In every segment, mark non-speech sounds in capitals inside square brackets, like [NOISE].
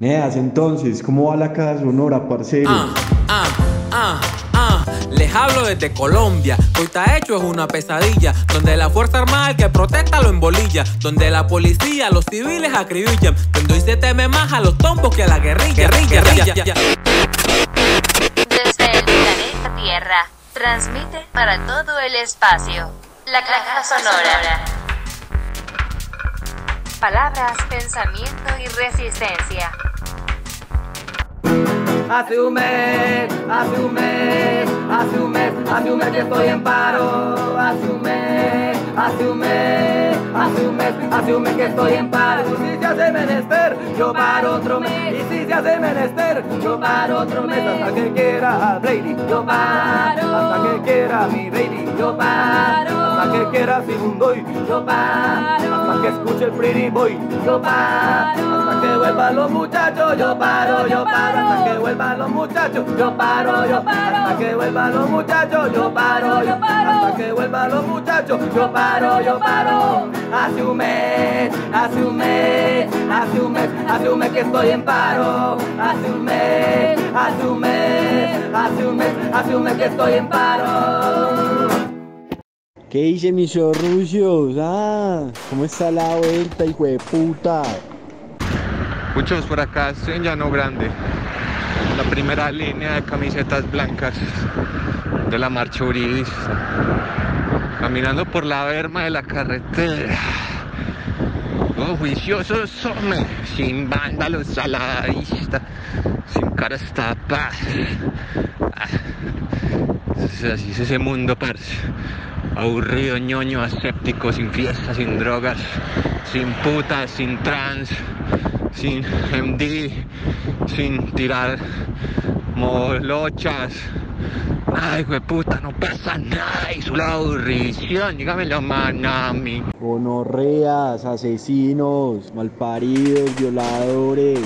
Neas, entonces, ¿cómo va la caja sonora, parcero? Ah, ah, ah, ah. Les hablo desde Colombia. Hoy está hecho es una pesadilla. Donde la Fuerza Armada el que protesta lo embolilla. Donde la policía los civiles acribillan. Donde hoy se teme más a los tombos que a la guerrilla. guerrilla, guerrilla. Desde el planeta Tierra, transmite para todo el espacio. La caja sonora. Palabras, pensamiento y resistencia. Hace un mes, hace un mes, hace un mes, hace un mes que estoy en paro. Hace un mes, hace un mes, hace un mes, hace un mes que estoy en paro. Y si se hace menester, yo paro otro mes. Y si se hace menester, yo paro otro mes. Hasta que quiera Brady, yo paro. Hasta que quiera mi baby, yo paro. Hasta que quiera Sigundoy, yo paro. Hasta que escuche el pretty boy, yo paro. Hasta que vuelvan los muchachos, yo paro, yo paro. Hasta que vuelvan los muchachos, yo paro, yo paro. Hasta que vuelvan los muchachos, yo paro, yo paro. Hasta que vuelvan los muchachos, yo paro, yo paro. Hace un mes, hace un mes, hace un mes, hace un mes que estoy en paro. Hace un mes, hace un mes, hace un mes, hace un mes que estoy en paro. ¿Qué dice mis zorrucios? Ah, ¿cómo está la vuelta, hijo de puta? Muchos por acá, estoy en Llano Grande. La primera línea de camisetas blancas de la marcha uribista. Caminando por la berma de la carretera. Oh, juiciosos somos, sin vándalos a la vista, sin caras tapadas. Ah, así es ese mundo, parce. Aburrido, ñoño, aséptico, sin fiestas, sin drogas, sin putas, sin trans, sin MD, sin tirar molochas. Ay, güey, puta, no pasa nada. Y su la aburrición, dígamelo, manami. Gonorreas, asesinos, malparidos, violadores.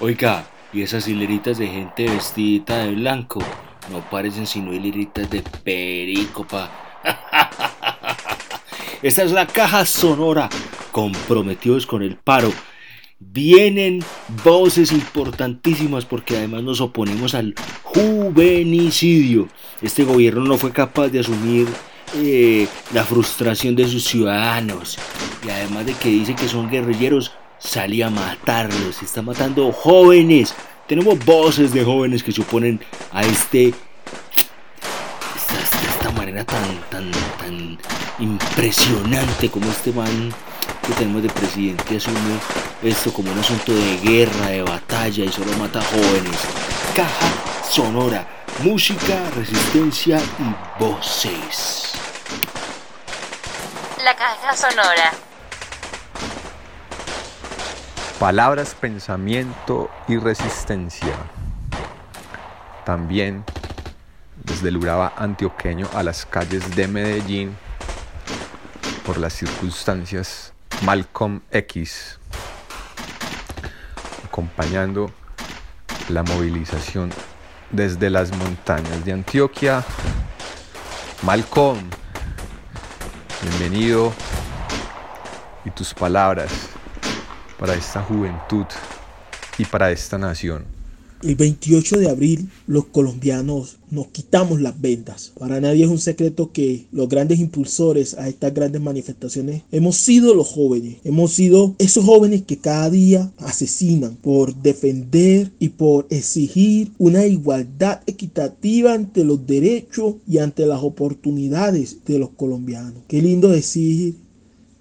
Oiga, y esas hileritas de gente vestida de blanco no parecen sino hileritas de perico, pa. [LAUGHS] Esta es la caja sonora, comprometidos con el paro. Vienen voces importantísimas porque además nos oponemos al juvenicidio. Este gobierno no fue capaz de asumir eh, la frustración de sus ciudadanos. Y además de que dice que son guerrilleros, salía a matarlos. Está matando jóvenes. Tenemos voces de jóvenes que se oponen a este esta- esta manera tan, tan, tan impresionante como este man que tenemos de presidente asume esto como un asunto de guerra, de batalla y solo mata jóvenes. Caja sonora, música, resistencia y voces. La caja sonora. Palabras, pensamiento y resistencia. También desde el Urabá antioqueño a las calles de Medellín por las circunstancias Malcolm X, acompañando la movilización desde las montañas de Antioquia. Malcolm, bienvenido y tus palabras para esta juventud y para esta nación. El 28 de abril los colombianos nos quitamos las vendas. Para nadie es un secreto que los grandes impulsores a estas grandes manifestaciones hemos sido los jóvenes. Hemos sido esos jóvenes que cada día asesinan por defender y por exigir una igualdad equitativa ante los derechos y ante las oportunidades de los colombianos. Qué lindo decir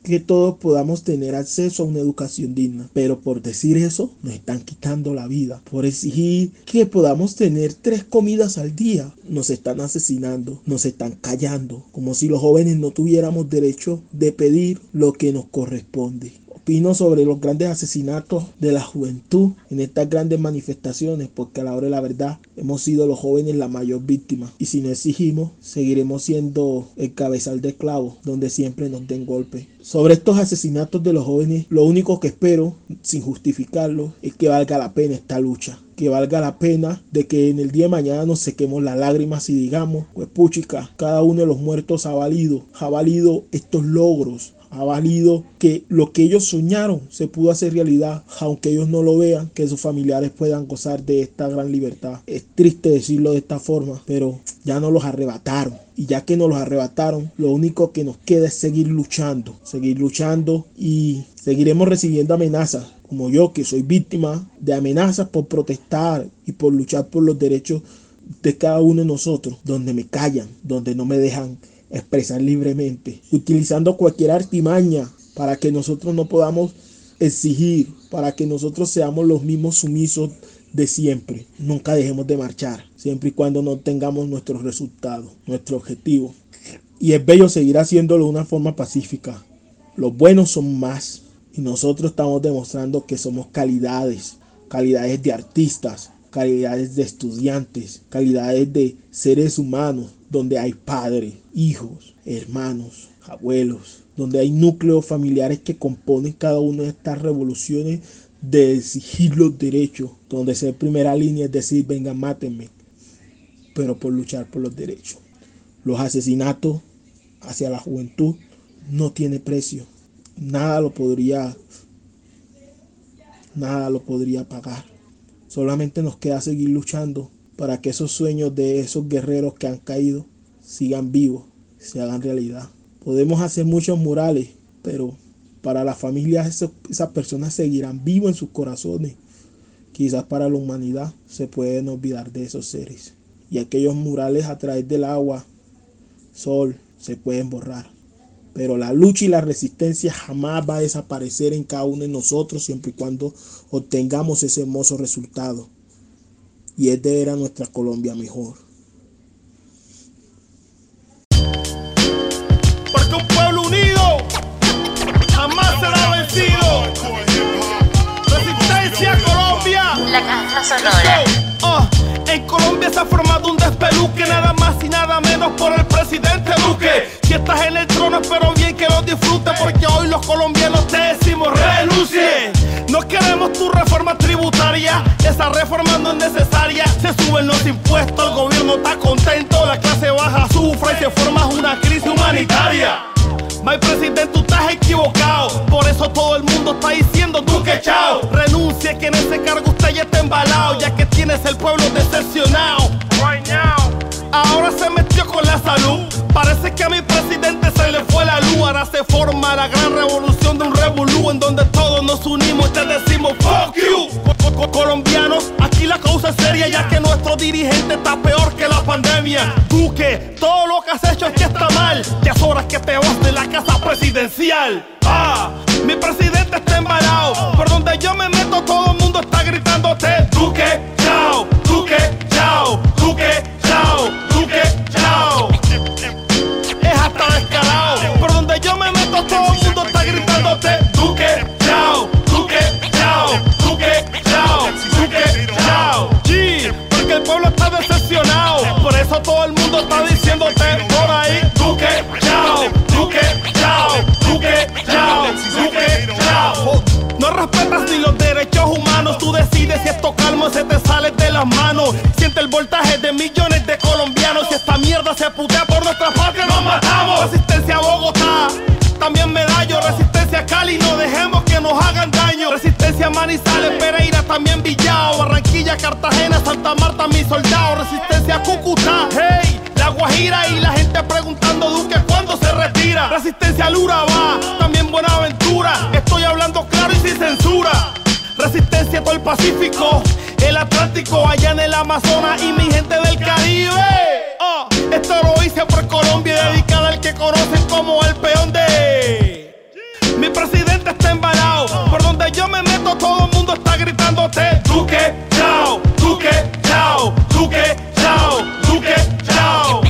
que todos podamos tener acceso a una educación digna. Pero por decir eso, nos están quitando la vida. Por exigir que podamos tener tres comidas al día, nos están asesinando, nos están callando, como si los jóvenes no tuviéramos derecho de pedir lo que nos corresponde. Opino sobre los grandes asesinatos de la juventud en estas grandes manifestaciones, porque a la hora de la verdad hemos sido los jóvenes la mayor víctima. Y si no exigimos, seguiremos siendo el cabezal de clavo, donde siempre nos den golpe. Sobre estos asesinatos de los jóvenes, lo único que espero, sin justificarlo, es que valga la pena esta lucha. Que valga la pena de que en el día de mañana nos sequemos las lágrimas y digamos, pues puchica, cada uno de los muertos ha valido, ha valido estos logros, ha valido que lo que ellos soñaron se pudo hacer realidad, aunque ellos no lo vean, que sus familiares puedan gozar de esta gran libertad. Es triste decirlo de esta forma, pero ya no los arrebataron. Y ya que nos los arrebataron, lo único que nos queda es seguir luchando, seguir luchando y seguiremos recibiendo amenazas, como yo que soy víctima de amenazas por protestar y por luchar por los derechos de cada uno de nosotros, donde me callan, donde no me dejan expresar libremente, utilizando cualquier artimaña para que nosotros no podamos exigir, para que nosotros seamos los mismos sumisos de siempre. Nunca dejemos de marchar, siempre y cuando no tengamos nuestros resultados, nuestro objetivo. Y es bello seguir haciéndolo de una forma pacífica. Los buenos son más y nosotros estamos demostrando que somos calidades, calidades de artistas, calidades de estudiantes, calidades de seres humanos, donde hay padres, hijos, hermanos, abuelos, donde hay núcleos familiares que componen cada una de estas revoluciones de exigir los derechos, donde ser primera línea es decir, venga, mátenme, pero por luchar por los derechos. Los asesinatos hacia la juventud no tiene precio. Nada lo podría nada lo podría pagar. Solamente nos queda seguir luchando para que esos sueños de esos guerreros que han caído sigan vivos, se hagan realidad. Podemos hacer muchos murales, pero para las familias esas personas seguirán vivos en sus corazones. Quizás para la humanidad se pueden olvidar de esos seres. Y aquellos murales a través del agua, sol, se pueden borrar. Pero la lucha y la resistencia jamás va a desaparecer en cada uno de nosotros siempre y cuando obtengamos ese hermoso resultado. Y es de ver a nuestra Colombia mejor. Porque un pueblo unido jamás será vencido. Resistencia Colombia. La caja sonora. Oh, en Colombia se ha formado un despeluque nada más y nada menos por el presidente Duque. Si estás en el trono, espero bien que lo disfrutes porque hoy los colombianos te decimos renuncie. No queremos tu reforma tributaria, esa reforma no es necesaria. Se suben los impuestos, el gobierno está contento, la clase baja sufre y se forma una crisis humanitaria. My presidente, tú estás equivocado. Por eso todo el mundo está diciendo tú que chao. Renuncie que en ese cargo usted ya está embalado, ya que tienes el pueblo decepcionado. Ahora se metió con la salud. Parece que a mi presidente se le fue la luz. Ahora se forma la gran revolución de un revolú en donde todos nos unimos y te decimos fuck you. Co- co- colombianos, aquí la causa es seria ya que nuestro dirigente está peor que la pandemia. Duque, todo lo que has hecho es que está mal. Ya es hora que te vas de la casa presidencial. Ah, mi presidente está embalado. Por donde yo me meto mundo está gritándote Duque, chao, manos. Siente el voltaje de millones de colombianos y esta mierda se putea por nuestra patria, nos matamos. Resistencia a Bogotá, también medallo, resistencia a Cali, no dejemos que nos hagan daño. Resistencia a Manizales, Pereira, también Villao, Barranquilla, Cartagena, Santa Marta, mis soldados. Resistencia a Cúcuta, hey, La Guajira y la gente preguntando Duque cuándo se retira. Resistencia al Urabá, también Buenaventura. Estoy hablando claro y sin censura. Resistencia todo el Pacífico, el Atlántico, allá en el Amazonas y mi gente del Caribe. Oh, esto lo por Colombia, dedicada al que conocen como el peón de. Mi presidente está embalado. Por donde yo me meto, todo el mundo está gritándote: Duque, chao, Duque, chao, Duque, chao, Duque, chao.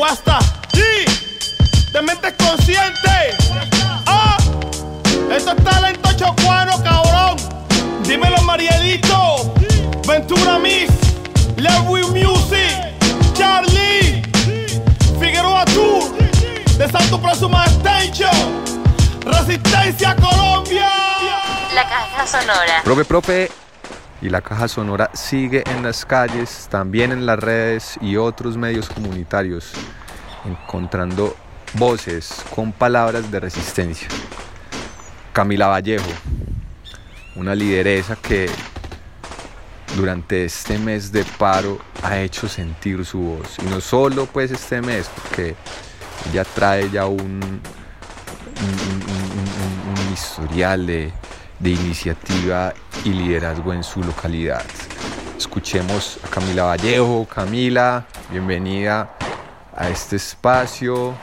guasta. Sí, de mente consciente. Ah, esto es talento chocuano, cabrón. Dímelo, Marielito. Ventura Miss. Lewy Music. Charlie. Figueroa Tour. De Santo Próxima Extension. Resistencia Colombia. La caja sonora. Profe, profe. Y la caja sonora sigue en las calles, también en las redes y otros medios comunitarios, encontrando voces con palabras de resistencia. Camila Vallejo, una lideresa que durante este mes de paro ha hecho sentir su voz. Y no solo pues este mes, porque ella trae ya un, un, historial de, de iniciativa y liderazgo en su localidad. Escuchemos a Camila Vallejo. Camila, bienvenida a este espacio.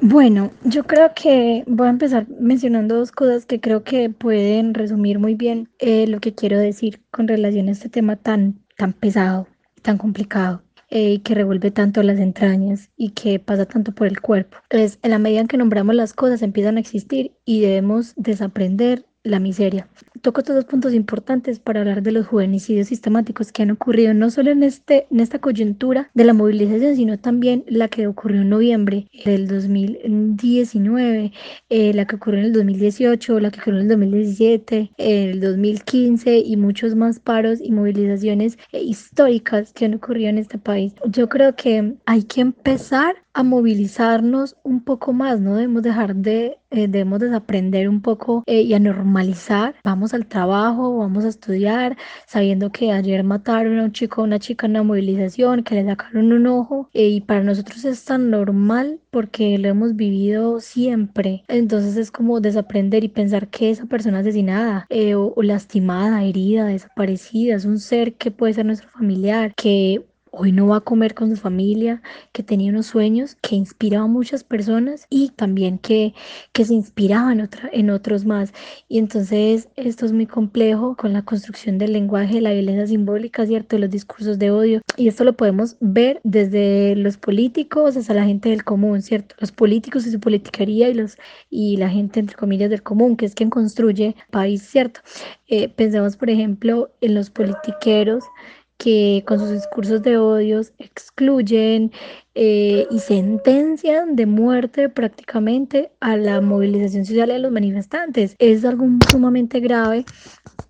Bueno, yo creo que voy a empezar mencionando dos cosas que creo que pueden resumir muy bien eh, lo que quiero decir con relación a este tema tan, tan pesado, tan complicado eh, que revuelve tanto las entrañas y que pasa tanto por el cuerpo. Es en la medida en que nombramos las cosas empiezan a existir y debemos desaprender la miseria. Toco todos los puntos importantes para hablar de los juvenicidios sistemáticos que han ocurrido no solo en, este, en esta coyuntura de la movilización, sino también la que ocurrió en noviembre del 2019, eh, la que ocurrió en el 2018, la que ocurrió en el 2017, el 2015 y muchos más paros y movilizaciones eh, históricas que han ocurrido en este país. Yo creo que hay que empezar a movilizarnos un poco más, no debemos dejar de, eh, debemos desaprender un poco eh, y a normalizar. Vamos al trabajo, vamos a estudiar, sabiendo que ayer mataron a un chico o una chica en una movilización, que le sacaron un ojo, eh, y para nosotros es tan normal porque lo hemos vivido siempre. Entonces es como desaprender y pensar que esa persona asesinada o, o lastimada, herida, desaparecida, es un ser que puede ser nuestro familiar, que hoy no va a comer con su familia, que tenía unos sueños que inspiraba a muchas personas y también que, que se inspiraban en, otra, en otros más. Y entonces esto es muy complejo con la construcción del lenguaje, la violencia simbólica, ¿cierto? Los discursos de odio. Y esto lo podemos ver desde los políticos hasta la gente del común, ¿cierto? Los políticos y su politiquería y, los, y la gente, entre comillas, del común, que es quien construye país, ¿cierto? Eh, pensemos, por ejemplo, en los politiqueros que con sus discursos de odios excluyen eh, y sentencian de muerte prácticamente a la movilización social de los manifestantes. Es algo sumamente grave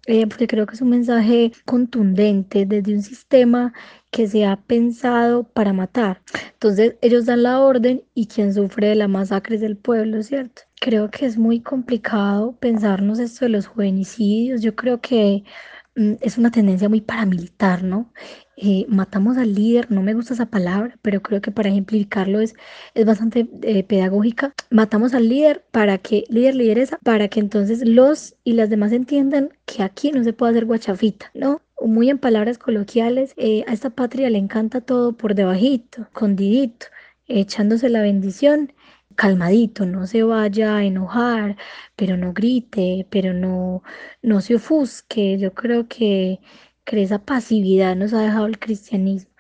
eh, porque creo que es un mensaje contundente desde un sistema que se ha pensado para matar. Entonces ellos dan la orden y quien sufre de la masacre es el pueblo, ¿cierto? Creo que es muy complicado pensarnos esto de los juvenicidios. Yo creo que es una tendencia muy paramilitar, ¿no? Eh, matamos al líder, no me gusta esa palabra, pero creo que para ejemplificarlo es, es bastante eh, pedagógica. Matamos al líder para que, líder, lideresa, para que entonces los y las demás entiendan que aquí no se puede hacer guachafita, ¿no? Muy en palabras coloquiales, eh, a esta patria le encanta todo por debajito, escondidito, echándose la bendición calmadito, no se vaya a enojar, pero no grite, pero no, no se ofusque. Yo creo que, que esa pasividad nos ha dejado el cristianismo.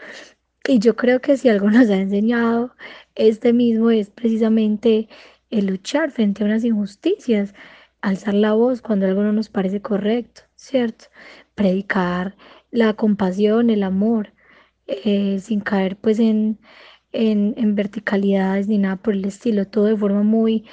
Y yo creo que si algo [LAUGHS] nos ha enseñado este mismo es precisamente el luchar frente a unas injusticias, alzar la voz cuando algo no nos parece correcto, ¿cierto? Predicar la compasión, el amor, eh, sin caer pues en, en, en verticalidades ni nada por el estilo, todo de forma muy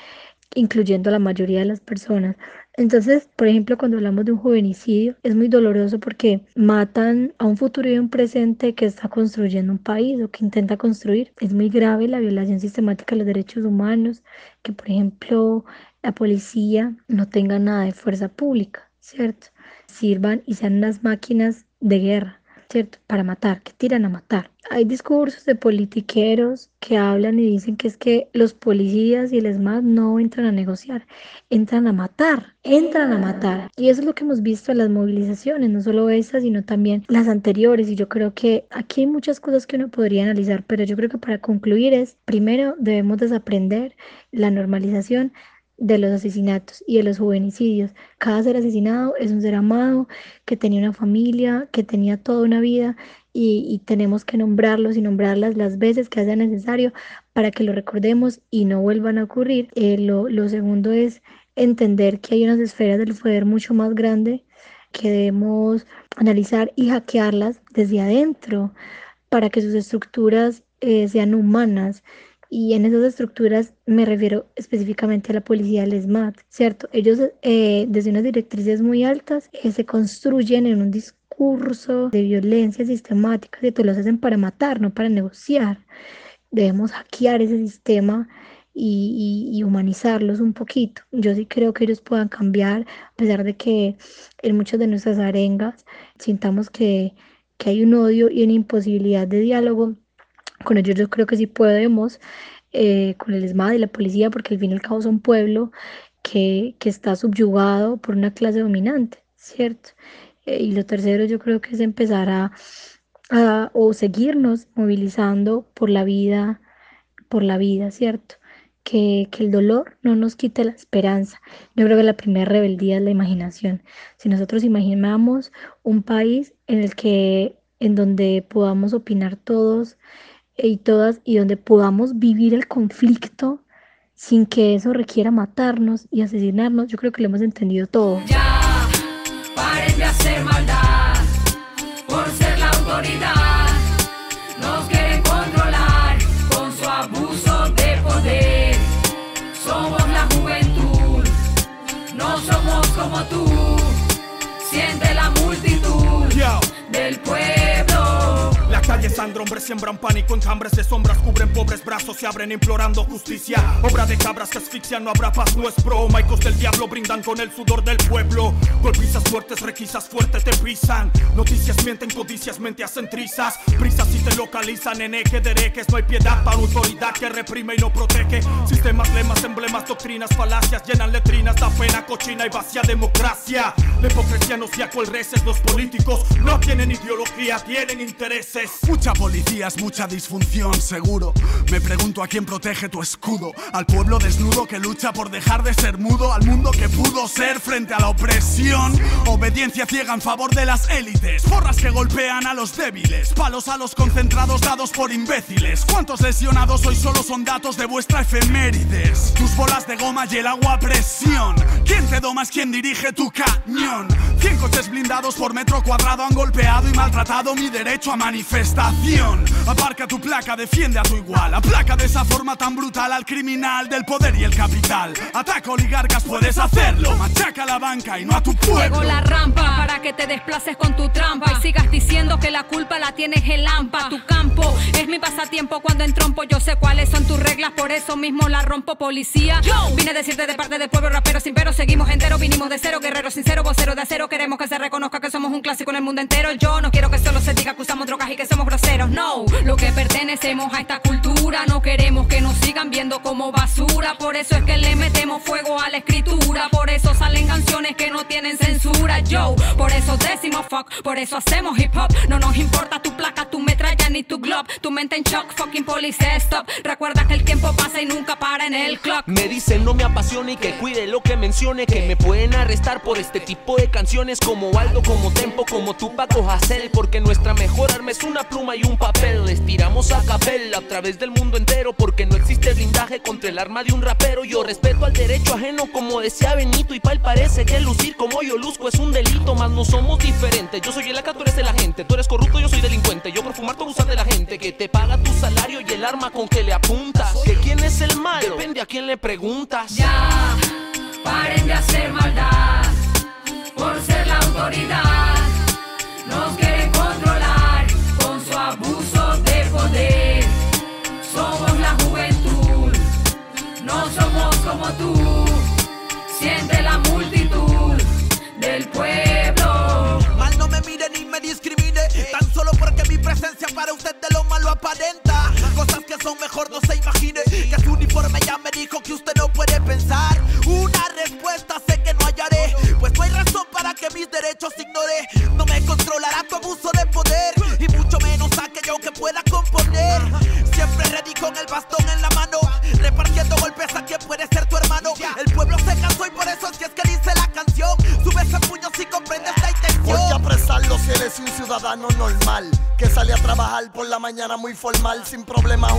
incluyendo a la mayoría de las personas. Entonces, por ejemplo, cuando hablamos de un juvenicidio, es muy doloroso porque matan a un futuro y un presente que está construyendo un país o que intenta construir. Es muy grave la violación sistemática de los derechos humanos, que por ejemplo la policía no tenga nada de fuerza pública, ¿cierto? Sirvan y sean unas máquinas de guerra ¿cierto? Para matar, que tiran a matar. Hay discursos de politiqueros que hablan y dicen que es que los policías y el ESMAD no entran a negociar, entran a matar, entran a matar. Y eso es lo que hemos visto en las movilizaciones, no solo estas, sino también las anteriores. Y yo creo que aquí hay muchas cosas que uno podría analizar, pero yo creo que para concluir es, primero debemos desaprender la normalización de los asesinatos y de los juvenicidios. Cada ser asesinado es un ser amado, que tenía una familia, que tenía toda una vida y, tenemos que nombrarlos y nombrarlas las veces que sea necesario para que lo recordemos y no vuelvan a ocurrir. Eh, lo, lo segundo es entender que hay unas esferas del poder mucho más grandes que debemos analizar y hackearlas desde adentro para que sus estructuras eh, sean humanas Y en esas estructuras me refiero específicamente a la policía del SMAT, ¿cierto? Ellos eh, desde unas directrices muy altas eh, se construyen en un discurso de violencia sistemática y te los hacen para matar, no para negociar. Debemos hackear ese sistema y, humanizarlos un poquito. Yo sí creo que ellos puedan cambiar, a pesar de que en muchas de nuestras arengas sintamos que, que hay un odio y una imposibilidad de diálogo. Con ellos yo creo que sí podemos, eh, con el ESMAD y la policía, porque al fin y al cabo son pueblo que, que está subyugado por una clase dominante, ¿cierto? Eh, y lo tercero yo creo que es empezar a, a, o seguirnos movilizando por la vida, por la vida, ¿cierto? que, el dolor no nos quite la esperanza. Yo creo que la primera rebeldía es la imaginación. Si nosotros imaginamos un país en el que, en donde podamos opinar todos y todas y donde podamos vivir el conflicto sin que eso requiera matarnos y asesinarnos, yo creo que lo hemos entendido todo. Ya, paren de hacer maldad por ser la autoridad. Sangra, hombres siembran pánico, enjambres de sombras cubren pobres brazos, se abren implorando justicia. Obra de cabras que asfixian, no habrá paz, no es broma. Icos del diablo brindan con el sudor del pueblo. Golpizas fuertes, requisas fuertes te pisan. Noticias mienten, codicias, mente hacen trizas. Prisas si te localizan en eje de herejes. No hay piedad para autoridad que reprime y no protege. Sistemas, lemas, emblemas, doctrinas, falacias llenan letrinas. Da pena, cochina y vacía democracia. La hipocresía no sea cual. Los políticos no tienen ideología, tienen intereses. Mucha policía es mucha disfunción, seguro. Me pregunto a quién protege tu escudo. Al pueblo desnudo que lucha por dejar de ser mudo. Al mundo que pudo ser frente a la opresión. Obediencia ciega en favor de las élites. Porras que golpean a los débiles. Palos a los concentrados dados por imbéciles. ¿Cuántos lesionados hoy solo son datos de vuestra efemérides? Tus bolas de goma y el agua a presión. ¿Quién te doma es quien dirige tu cañón? Cien coches blindados por metro cuadrado han golpeado y maltratado mi derecho a manifestar manifestación. Aparca tu placa, defiende a tu igual. Aplaca de esa forma tan brutal al criminal del poder y el capital. Ataca oligarcas, puedes hacerlo. Machaca la banca y no a tu pueblo. Juego la rampa para que te desplaces con tu trampa y sigas diciendo que la culpa la tienes el lampa. Tu campo es mi pasatiempo cuando entrompo. Yo sé cuáles son tus reglas, por eso mismo la rompo, policía. Yo vine a decirte de parte del pueblo rapero sin pero. Seguimos enteros, vinimos de cero, guerrero sincero, vocero de acero. Queremos que se reconozca que somos un clásico en el mundo entero. Yo no quiero que solo se diga que usamos drogas y que somos groseros, no. Lo que pertenecemos a esta cultura, no queremos que nos sigan viendo como basura. Por eso es que le metemos fuego a la escritura. Por eso salen canciones que no tienen censura, yo. Por eso decimos fuck, por eso hacemos hip hop. No nos importa tu placa, tu metralla ni tu glob. Tu mente en shock, fucking police stop. Recuerda que el tiempo pasa y nunca para en el clock. Me dicen no me apasione y que cuide lo que mencione. Que me pueden arrestar por este tipo de canciones como Aldo, como Tempo, como Tupac o Hassel. Porque nuestra mejor arma es una pluma un papel. Les tiramos a capela a través del mundo entero. Porque no existe blindaje contra el arma de un rapero. Yo respeto al derecho ajeno, como decía Benito. Y pal parece que lucir como yo luzco es un delito. Más no somos diferentes. Yo soy el acá, tú eres de la gente. Tú eres corrupto, yo soy delincuente. Yo por fumar, tú abusar de la gente. Que te paga tu salario y el arma con que le apuntas. Que quién es el malo, depende a quién le preguntas. Ya, paren de hacer maldad por ser la autoridad. Nos como tú. Siente la multitud del pueblo. Mal no me mire ni me discrimine, tan solo porque mi presencia para usted de lo malo aparenta. Cosas que son mejor no se imagine, que su uniforme ya me dijo que usted no puede mañana muy formal, sin problema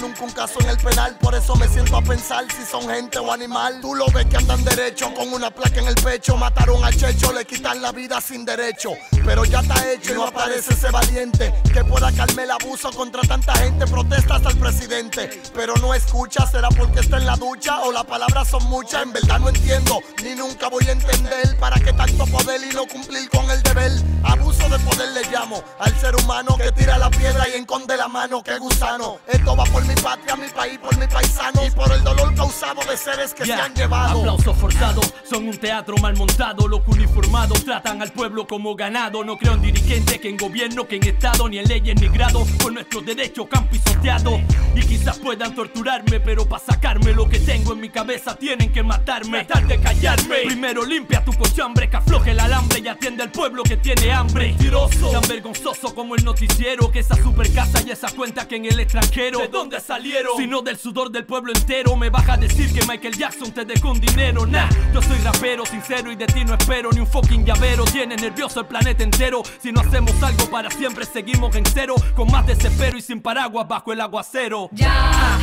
nunca un caso en el penal. Por eso me siento a pensar si son gente o animal. Tú lo ves que andan derecho con una placa en el pecho. Mataron a Checho, le quitan la vida sin derecho. Pero ya está hecho y no aparece ese valiente que pueda calmar el abuso contra tanta gente. Protestas al presidente, pero no escucha. ¿Será porque está en la ducha o las palabras son muchas? En verdad no entiendo, ni nunca voy a entender para qué tanto poder y no cumplir con el deber. Abuso de poder le llamo al ser humano que tira la piedra y enconde la mano. Que gusano. Esto va por mi patria, mi país, por mi paisano y por el dolor causado de seres que se han llevado. Aplausos forzados, son un teatro mal montado. Los uniformados tratan al pueblo como ganado. No creo en dirigentes, que en gobierno, que en estado, ni en leyes, ni grado. Por nuestros derechos que han pisoteado. Y quizás puedan torturarme, pero para sacarme lo que tengo en mi cabeza tienen que matarme. Tratar de callarme. Primero limpia tu cochambre, que afloje el alambre y atiende al pueblo que tiene hambre. Mentiroso, tan vergonzoso como el noticiero. Que esa super casa y esa cuenta que en el extranjero. ¿De dónde salieron? Sino del sudor del pueblo entero. Me vas a decir que Michael Jackson te dejó un dinero. Nah, yo soy rapero sincero y de ti no espero ni un fucking llavero. Tiene nervioso el planeta entero. Si no hacemos algo para siempre, seguimos en cero. Con más desespero y sin paraguas bajo el aguacero. Ya,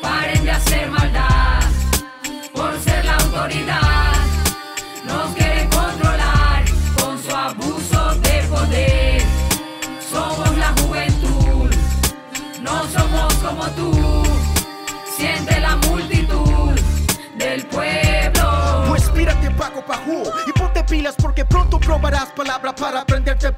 paren de hacer maldad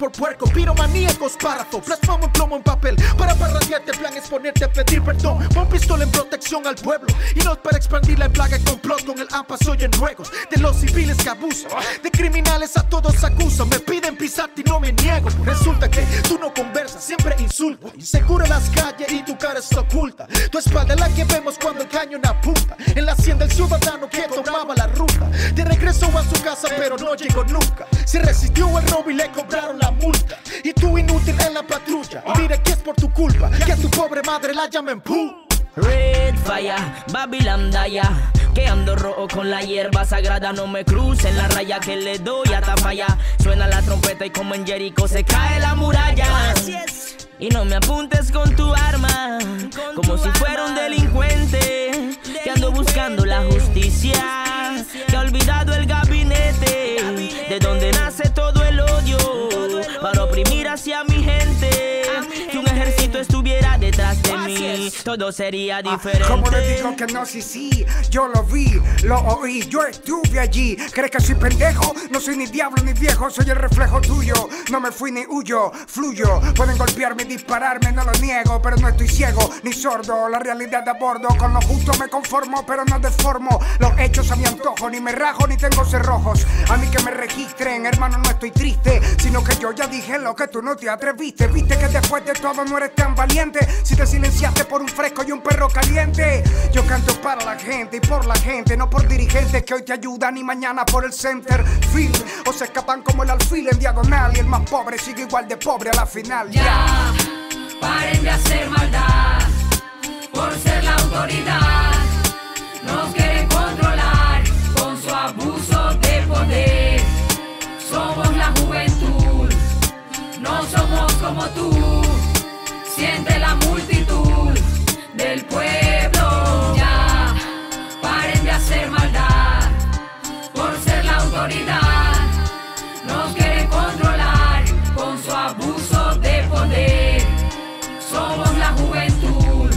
por puerco. Piromaníacos párrafo, plasmamos plomo en papel para parradearte plan es ponerte a pedir perdón. Pon pistola en protección al pueblo y no para expandir la plaga complot con el AMPA soy en ruegos de los civiles que abusan. De criminales a todos acusan, me piden pisarte y no me niego. Resulta que tú no conversas, siempre insulta. Insegura las calles y tu cara está oculta. Tu espalda es la que vemos cuando el cañón apunta. En la hacienda el ciudadano que tomaba la. De regreso a su casa pero no llegó nunca. Se resistió el robo y le cobraron la multa. Y tú inútil en la patrulla. Mira que es por tu culpa que a tu pobre madre la llamen pu. Red Fire, Babylon Daya Que ando rojo con la hierba sagrada No me crucen la raya que le doy a falla Suena la trompeta y como en Jericho se cae la muralla Y no me apuntes con tu arma Como si fuera un delincuente Que ando buscando la justicia Que ha olvidado el gabinete De donde nace todo el odio Para oprimir hacia mi de Todo sería diferente Como le digo que no, sí, sí, yo lo vi, lo oí, yo estuve allí. ¿Crees que soy pendejo? No soy ni diablo ni viejo, soy el reflejo tuyo. No me fui ni huyo, fluyo. Pueden golpearme y dispararme, no lo niego, pero no estoy ciego ni sordo. La realidad a bordo, con lo justo me conformo, pero no deformo. Los hechos a mi antojo, ni me rajo ni tengo cerrojos. A mí que me registren, hermano, no estoy triste, sino que yo ya dije lo que tú no te atreviste. Viste que después de todo no eres tan valiente. Si te por un fresco y un perro caliente. Yo canto para la gente y por la gente, no por dirigentes que hoy te ayudan y mañana por el center field. O se escapan como el alfil en diagonal y el más pobre sigue igual de pobre a la final. Ya, paren de hacer maldad por ser la autoridad. Nos quieren controlar con su abuso de poder. Somos la juventud, no somos como tú. Siente la multitud del pueblo. Ya, paren de hacer maldad por ser la autoridad. Nos quieren controlar con su abuso de poder. Somos la juventud,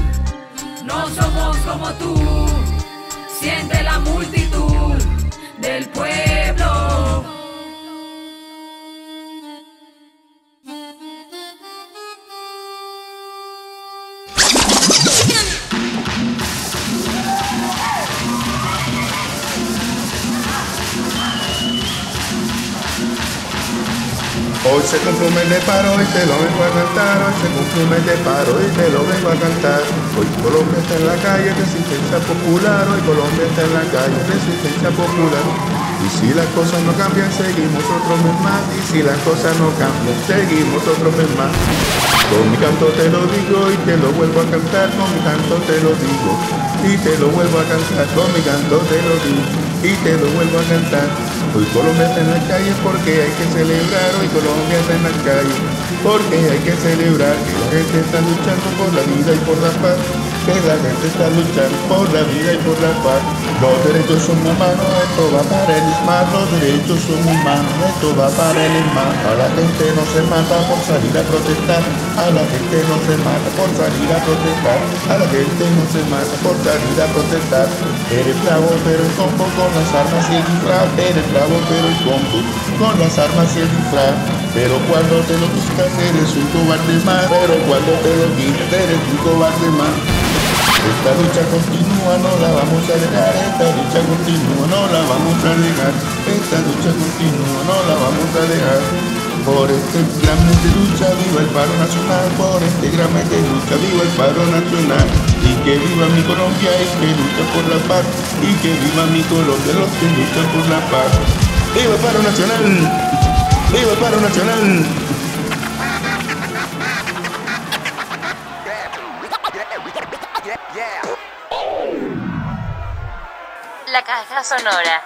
no somos como tú. Siente la multitud del pueblo. Hoy se cumple un mes de paro y te lo vengo a cantar. Hoy se cumple un mes de paro y te lo vengo a cantar. Hoy Colombia está en la calle, resistencia popular. Hoy Colombia está en la calle, resistencia popular. Y si las cosas no cambian, seguimos otro mes más. Y si las cosas no cambian, seguimos otro mes más. Con mi canto te lo digo y te lo vuelvo a cantar. Con mi canto te lo digo y te lo vuelvo a cantar. Con mi canto te lo digo y te lo vuelvo a cantar. Hoy Colombia está en la calle porque hay que celebrar, hoy Colombia está en la calle porque hay que celebrar que la gente está luchando por la vida y por la paz que la gente está luchando por la vida y por la paz. Los derechos son humanos, esto va para el ISMAR. Los derechos son humanos, esto va para el ISMAR. A la gente no se mata por salir a protestar. A la gente no se mata por salir a protestar. A la gente no se mata por salir a protestar. Eres bravo pero el combo con las armas y el disfraz. Eres bravo pero el combo con las armas y el disfraz. Pero cuando te lo buscas eres un cobarde más. Pero cuando te lo quitas eres un cobarde más. Esta lucha continúa, no la vamos a dejar, esta lucha continúa, no la vamos a dejar, esta lucha continúa, no la vamos a dejar. Por este gran mes de lucha, viva el paro nacional, por este gran mes de lucha, viva el paro nacional. Y que viva mi Colombia y que lucha por la paz, y que viva mi Colombia, los que luchan por la paz. ¡Viva el paro nacional! ¡Viva el paro nacional! La caja sonora.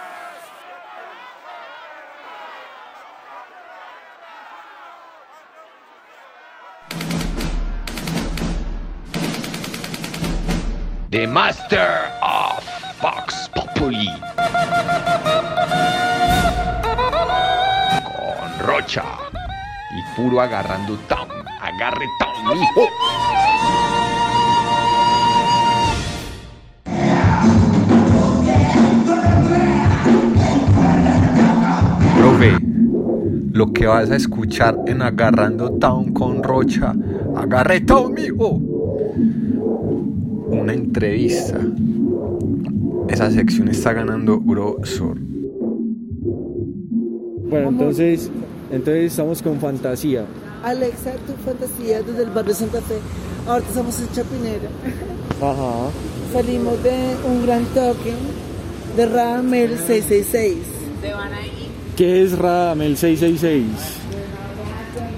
The Master of Fox Populi. Con Rocha. Y puro agarrando Tom. Agarre Tom, hijo. Lo que vas a escuchar en Agarrando Town con Rocha, agarre Town, mijo. Una entrevista. Esa sección está ganando grosor. Bueno, entonces, entonces estamos con fantasía. Alexa, tu fantasía desde el barrio Santa Fe. Ahorita estamos en Chapinera. Ajá. Salimos de un gran toque de Radamel 666. ¿Qué es Radamel 666?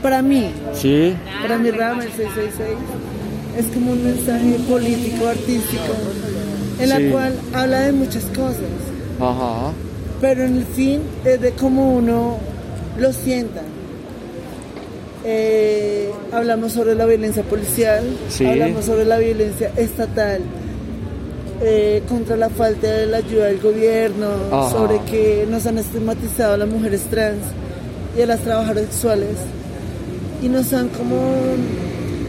Para mí, ¿Sí? para mí Radamel 666 es como un mensaje político, artístico, en la Sí. cual habla de muchas cosas, Ajá. pero en el fin es de cómo uno lo sienta. Eh, hablamos sobre la violencia policial, Sí. hablamos sobre la violencia estatal, eh, contra la falta de la ayuda del gobierno, Ajá. sobre que nos han estigmatizado a las mujeres trans y a las trabajadoras sexuales y nos han como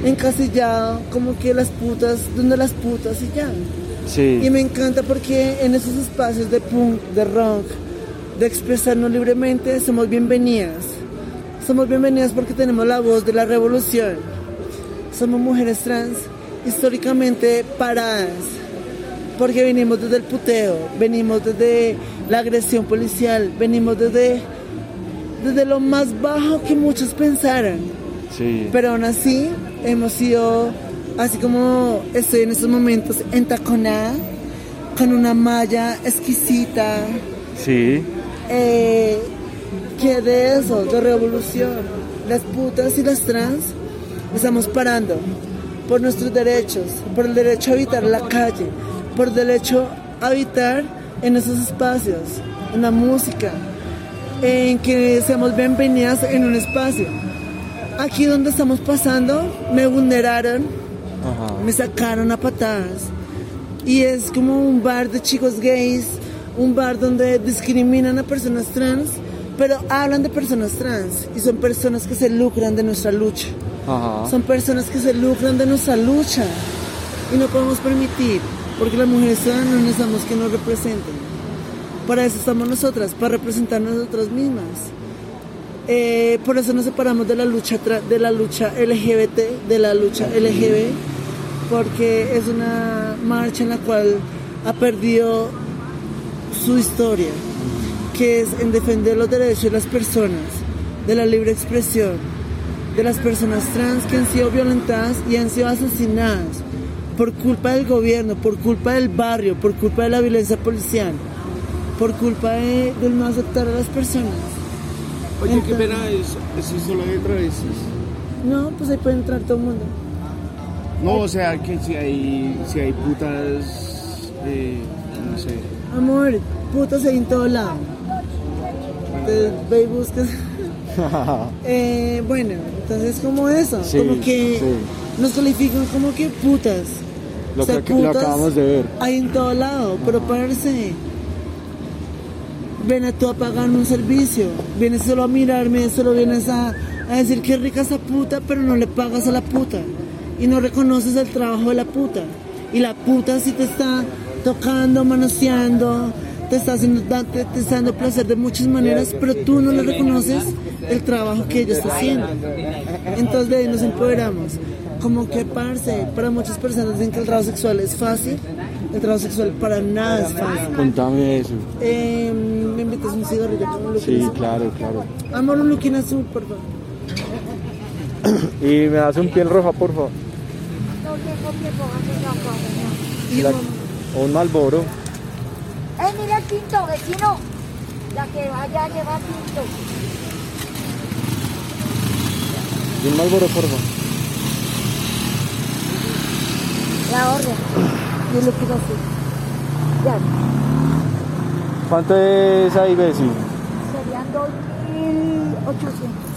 encasillado como que las putas, donde las putas y ya. Sí. Y me encanta porque en esos espacios de punk, de rock, de expresarnos libremente, somos bienvenidas. Somos bienvenidas porque tenemos la voz de la revolución. Somos mujeres trans históricamente paradas. Porque venimos desde el puteo, venimos desde la agresión policial, venimos desde, desde lo más bajo que muchos pensaran. Sí. Pero aún así hemos sido, así como estoy en estos momentos, entaconada, con una malla exquisita, Sí. eh, que de eso, de revolución, las putas y las trans, estamos parando por nuestros derechos, por el derecho a habitar la calle, por derecho a habitar en esos espacios, en la música, en que seamos bienvenidas en un espacio. Aquí donde estamos pasando, me vulneraron, Ajá. me sacaron a patadas. Y es como un bar de chicos gays, un bar donde discriminan a personas trans, pero hablan de personas trans y son personas que se lucran de nuestra lucha. Ajá. Son personas que se lucran de nuestra lucha y no podemos permitir, porque las mujeres trans no necesitamos que nos representen. Para eso estamos nosotras, para representar nosotras mismas. Eh, por eso nos separamos de la lucha de la lucha LGBT, de la lucha LGB, porque es una marcha en la cual ha perdido su historia, que es en defender los derechos de las personas, de la libre expresión, de las personas trans que han sido violentadas y han sido asesinadas por culpa del gobierno, por culpa del barrio, por culpa de la violencia policial, por culpa de, del no aceptar a las personas. Oye, qué pena eso. Eso es solo de travestis. No, pues ahí puede entrar todo el mundo. No, o sea, que si hay, si hay putas, eh, no sé. Amor, putas hay en todo lado. Entonces ve y buscas. [LAUGHS] Eh, bueno, entonces como eso, Sí, como que sí. nos califican como que putas. Lo O sea, que- lo acabamos de ver. Hay en todo lado, pero parce, ven a tú a pagarme un servicio, vienes solo a mirarme, solo vienes a, a decir que rica esa puta, pero no le pagas a la puta y no reconoces el trabajo de la puta. Y la puta sí te está tocando, manoseando, te está, haciendo, te, te está dando placer de muchas maneras, pero tú no le reconoces el trabajo que ella está haciendo. Entonces de ahí nos empoderamos. Como que, parce, para muchas personas dicen que el trabajo sexual es fácil, el trabajo sexual para nada es fácil. Contame eso. Eh, ¿Me invitas un cigarrillo con un Sí, azul? claro, claro. Amor, un looking azul, por favor. [COUGHS] Y me das un piel roja, por favor. La- o un malboro. ¡Eh, mira el tinto, vecino! La que vaya lleva tinto. Y un malboro, por favor. La orden. Y el looking azul. Ya, ¿Cuánto es ahí, Bessie? serían 2.800.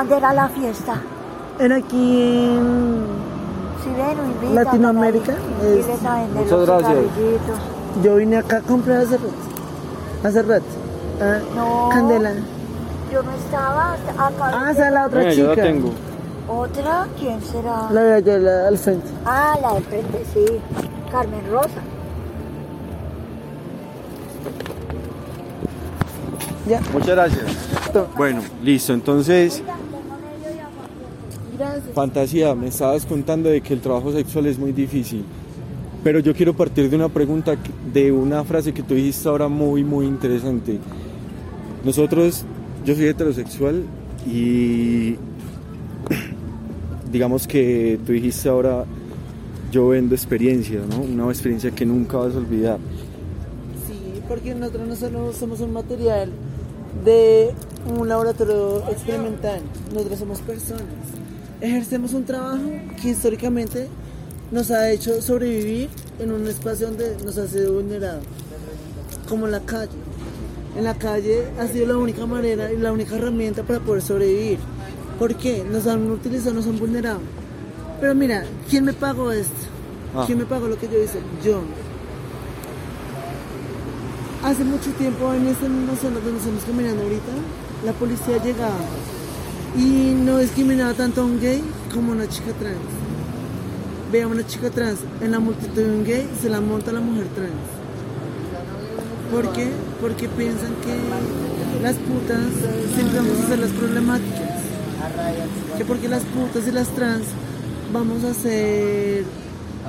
dónde era la fiesta? Era aquí en Si ven. Latinoamérica. es- Diles a vender los cigarrillitos. Yo vine acá a comprar hace rato. Hace rato. Ah, No. Candela. Yo no estaba acá. Ah, esa es la otra Eh, yo la chica. tengo. ¿Otra? ¿Quién será? La de allá, la al frente. Ah, la de frente, sí. Carmen Rosa. Ya. Muchas gracias. Bueno, listo. Entonces, Gracias. Fantasía, me estabas contando de que el trabajo sexual es muy difícil. Pero yo quiero partir de una pregunta, de una frase que tú dijiste ahora muy, muy interesante. Nosotros, yo soy heterosexual y [CLEARS THROAT] digamos que tú dijiste ahora, yo vendo experiencia, ¿no? Una experiencia que nunca vas a olvidar. Sí, porque nosotros no solo somos un material de un laboratorio experimental, nosotros somos personas. Ejercemos un trabajo que históricamente nos ha hecho sobrevivir en un espacio donde nos ha sido vulnerado, como la calle. En la calle ha sido la única manera y la única herramienta para poder sobrevivir. ¿Por qué? Nos han utilizado, nos han vulnerado. Pero mira, ¿quién me pagó esto? Ah. ¿Quién me pagó lo que yo hice? Yo. Hace mucho tiempo en esta misma zona donde estamos caminando ahorita, la policía llegaba y no discriminaba tanto a un gay como a una chica trans. Vea una chica trans en la multitud de un gay, se la monta la mujer trans. ¿Por qué? Porque piensan que las putas siempre vamos a ser las problemáticas. Que porque las putas y las trans vamos a ser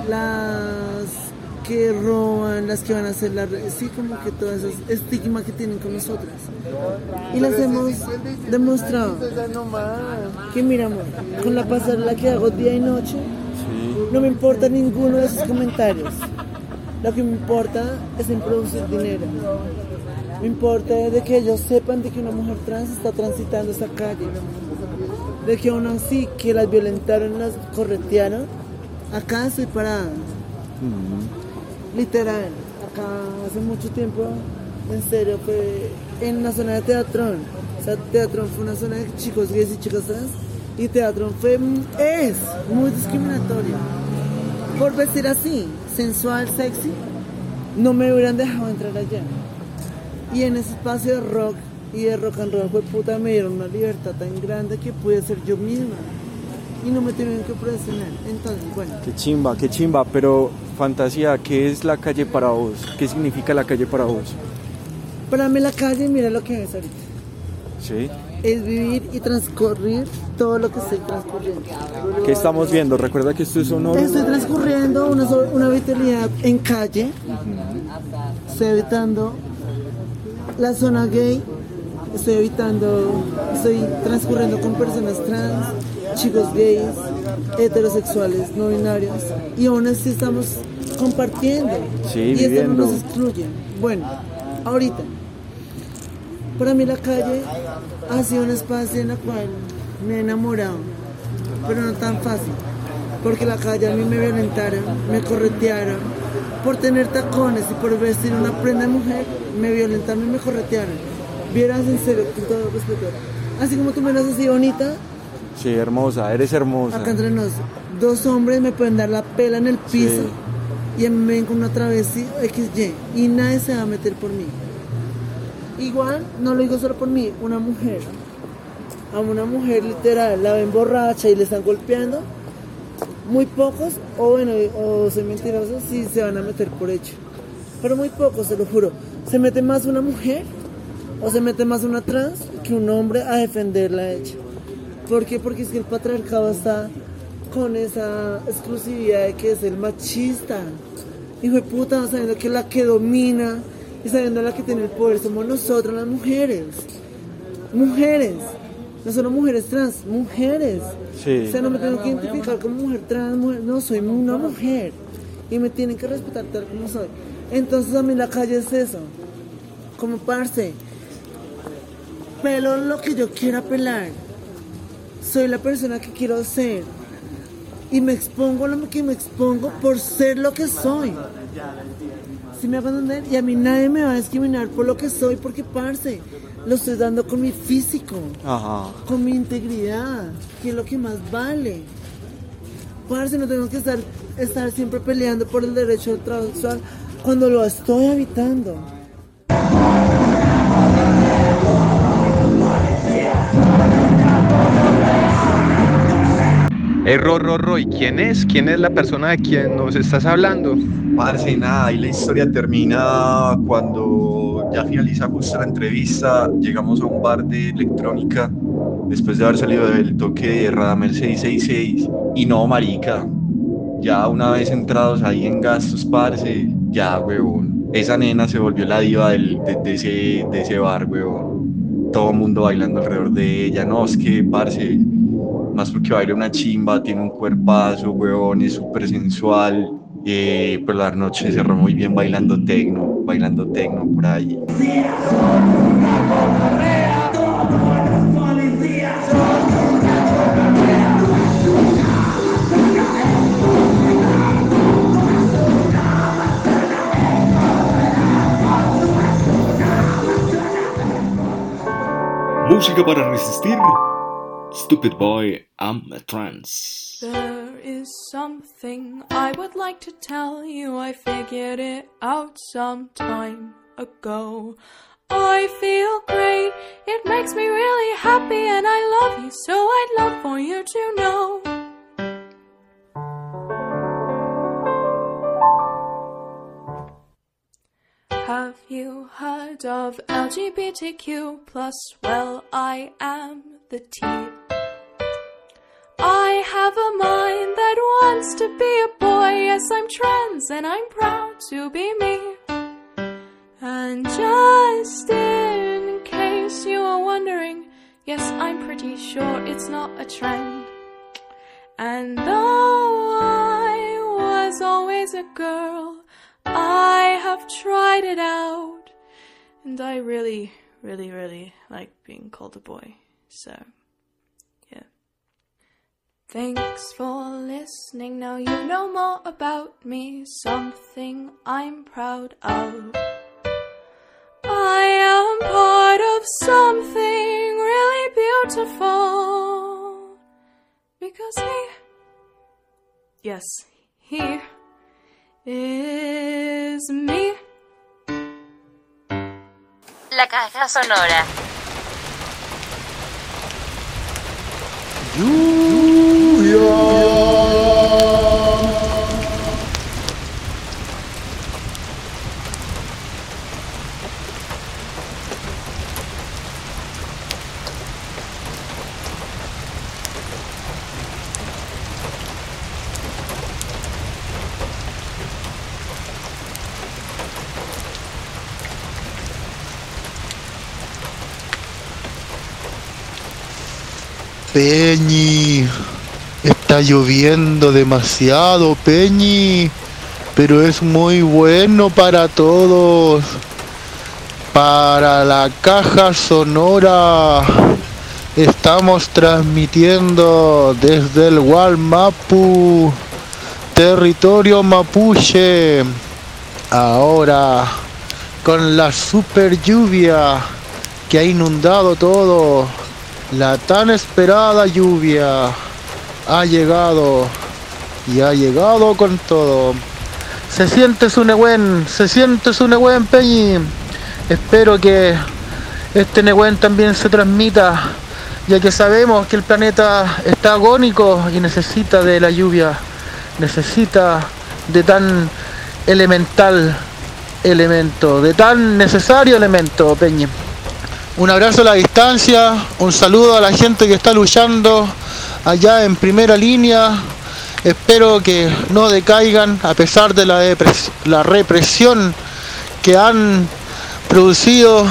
las que roban, las que van a hacer la... Sí, como que todo ese estigma que tienen con nosotras. Y las hemos demostrado que mira, amor, con la pasarela que hago día y noche, no me importa ninguno de esos comentarios. Lo que me importa es en producir dinero. Me importa de que ellos sepan de que una mujer trans está transitando esa calle. De que aún así que las violentaron, las corretearon, acá estoy parada. Literal, acá hace mucho tiempo, en serio, fue en la zona de Teatrón. O sea, Teatrón fue una zona de chicos gays y chicas trans. Y Teatrón fue, es muy discriminatorio. Por vestir así, sensual, sexy, no me hubieran dejado entrar allá. Y en ese espacio de rock y de rock and roll, fue puta, me dieron una libertad tan grande que pude ser yo misma. Y no me tuvieron que presionar. Entonces, bueno. Qué chimba, qué chimba, pero fantasía, ¿qué es la calle para vos? ¿Qué significa la calle para vos? Para mí la calle, mira lo que es ahorita. ¿Sí? Es vivir y transcurrir todo lo que estoy transcurriendo. ¿Qué estamos viendo? Recuerda que esto es sonoro. Estoy transcurriendo una, una vitalidad en calle. Estoy evitando la zona gay. Estoy evitando, estoy transcurriendo con personas trans. chicos gays, heterosexuales, no binarios, y aún así estamos compartiendo. Sí, y esto no viviendo. nos excluye. Bueno, ahorita, para mí la calle ha sido un espacio en el cual me he enamorado, pero no tan fácil, porque la calle a mí me violentaron, me corretearon, por tener tacones y por vestir una prenda de mujer, me violentaron y me corretearon. Vieras en serio, con todo respeto. Así como tú me lo haces así bonita, Sí, hermosa, eres hermosa. acá entre nos, dos hombres me pueden dar la pela en el piso y una travesía XY y nadie se va a meter por mí. Igual, no lo digo solo por mí, una mujer. A una mujer literal la ven borracha y le están golpeando. Muy pocos, o bueno, o soy mentiroso, sí se van a meter por hecho. Pero muy pocos, se lo juro. Se mete más una mujer o se mete más una trans que un hombre a defenderla a ella. ¿Por qué? Porque es que el patriarcado está con esa exclusividad de que es el machista. Hijo de puta, sabiendo que la que domina y sabiendo la que tiene el poder somos nosotras las mujeres. Mujeres. No solo mujeres trans, mujeres. Sí. O sea, no me tengo que identificar como mujer trans, mujer- no, soy una mujer. Y me tienen que respetar tal como soy. Entonces a mí la calle es eso. Como parce. Pelo lo que yo quiera pelar. Soy la persona que quiero ser. Y me expongo lo que me expongo por ser lo que soy. Si me hago entender, y a mí nadie me va a discriminar por lo que soy, porque parce, lo estoy dando con mi físico Ajá. con mi integridad, que es lo que más vale. Parce, no tengo que estar, estar siempre peleando por el derecho al trabajo sexual cuando lo estoy habitando. Error, Rorro, ¿y quién es? ¿Quién es la persona de quien nos estás hablando? Parce, nada, ahí la historia termina cuando ya finaliza justo la entrevista, llegamos a un bar de electrónica después de haber salido del toque de Radamel 666 y no, marica, ya una vez entrados ahí en gastos, parce, ya, huevón, esa nena se volvió la diva del- de, de ese, de ese bar, huevón, todo el mundo bailando alrededor de ella, no, es que, parce, más porque baila una chimba, tiene un cuerpazo, huevón, es súper sensual. Eh, por la noche cerró muy bien bailando tecno, bailando tecno por ahí. Música para resistir. Stupid Boy, I'm a trans. There is something I would like to tell you. I figured it out some time ago. I feel great, it makes me really happy, and I love you, so I'd love for you to know. Have you heard of LGBTQ plus? Well, I am the T. Have a mind that wants to be a boy. Yes, I'm trans and I'm proud to be me. And just in case you are wondering, yes, I'm pretty sure it's not a trend. And though I was always a girl, I have tried it out. And I really, really, really like being called a boy. So. Thanks for listening. Now you know more about me, something I'm proud of. I am part of something really beautiful. Because he, yes, he is me. La caja sonora. Peñi, está lloviendo demasiado, Peñi, pero es muy bueno para todos. Para la caja sonora estamos transmitiendo desde el Walmapu, territorio mapuche. Ahora, con la super lluvia que ha inundado todo, la tan esperada lluvia ha llegado y ha llegado con todo. Se siente su Nehuen, se siente su Nehuen Peñi. Espero que este Nehuen también se transmita, ya que sabemos que el planeta está agónico y necesita de la lluvia, necesita de tan elemental elemento, de tan necesario elemento, Peñi. Un abrazo a la distancia, un saludo a la gente que está luchando allá en primera línea. Espero que no decaigan a pesar de la, la represión que han producido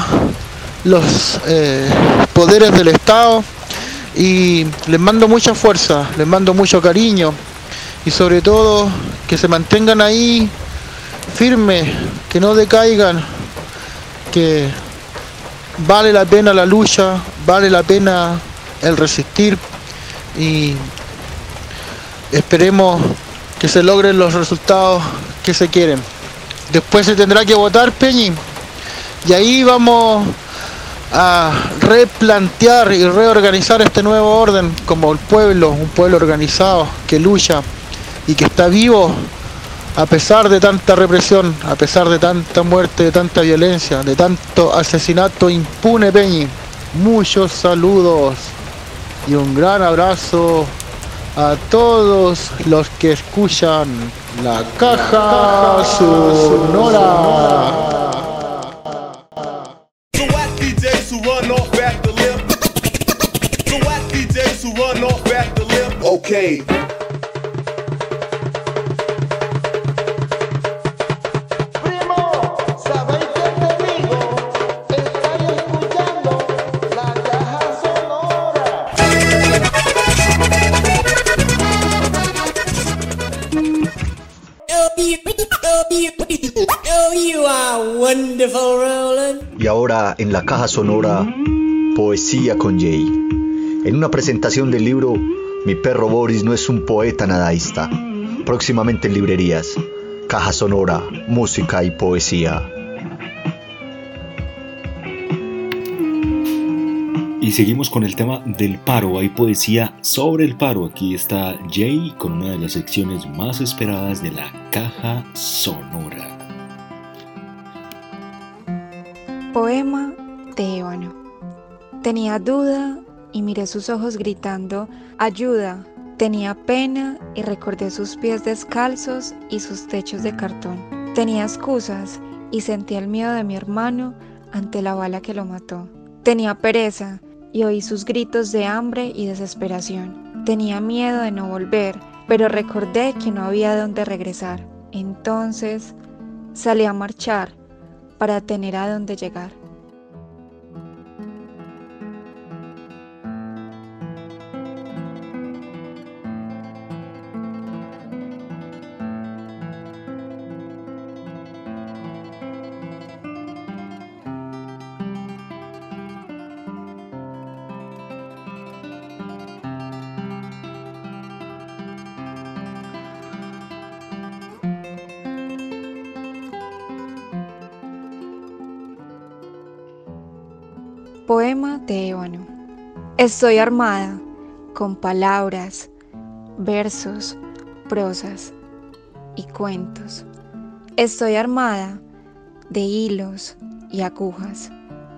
los eh, poderes del Estado. Y les mando mucha fuerza, les mando mucho cariño y sobre todo que se mantengan ahí firmes, que no decaigan, que vale la pena la lucha, vale la pena el resistir y esperemos que se logren los resultados que se quieren. Después se tendrá que votar Peñi y ahí vamos a replantear y reorganizar este nuevo orden como el pueblo, un pueblo organizado que lucha y que está vivo a pesar de tanta represión, a pesar de tanta muerte, de tanta violencia, de tanto asesinato impune, Peñi. Muchos saludos y un gran abrazo a todos los que escuchan la caja sonora. So en la caja sonora, Poesía con Jay. En una presentación del libro Mi perro Boris no es un poeta nadaísta. Próximamente en librerías. Caja sonora, música y poesía. Y seguimos con el tema del paro. Hay poesía sobre el paro. Aquí está Jay con una de las secciones más esperadas de la caja sonora. Poema de ébano. Tenía duda y miré sus ojos gritando, ayuda. Tenía pena y recordé sus pies descalzos y sus techos de cartón. Tenía excusas y sentí el miedo de mi hermano ante la bala que lo mató. Tenía pereza y oí sus gritos de hambre y desesperación. Tenía miedo de no volver, pero recordé que no había dónde regresar. Entonces salí a marchar para tener a dónde llegar. De ébano. Estoy armada con palabras, versos, prosas y cuentos. Estoy armada de hilos y agujas,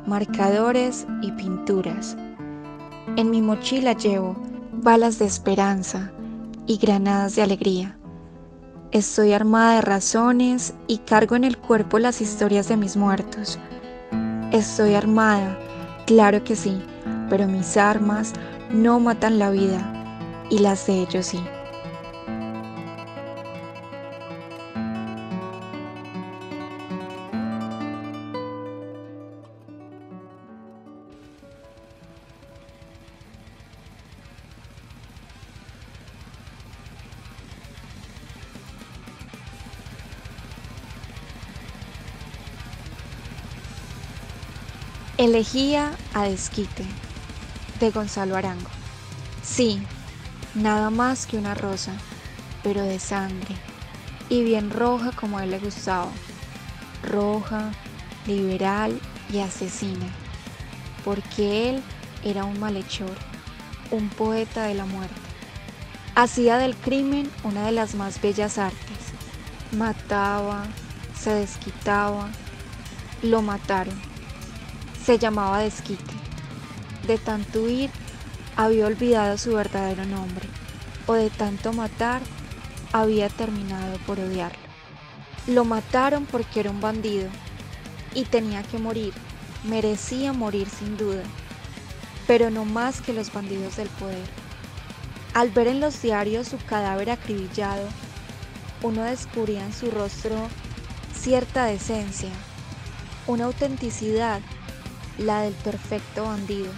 marcadores y pinturas. En mi mochila llevo balas de esperanza y granadas de alegría. Estoy armada de razones y cargo en el cuerpo las historias de mis muertos. Estoy armada Claro que sí, pero mis armas no matan la vida y las de ellos sí. Elegía a Desquite, de Gonzalo Arango. Sí, nada más que una rosa, pero de sangre, y bien roja como a él le gustaba. Roja, liberal y asesina, porque él era un malhechor, un poeta de la muerte. Hacía del crimen una de las más bellas artes. Mataba, se desquitaba, lo mataron. Se llamaba desquite. De tanto huir, había olvidado su verdadero nombre, o de tanto matar, había terminado por odiarlo. Lo mataron porque era un bandido, y tenía que morir, merecía morir sin duda, pero no más que los bandidos del poder. Al ver en los diarios su cadáver acribillado, uno descubría en su rostro cierta decencia, una autenticidad, la del perfecto bandido,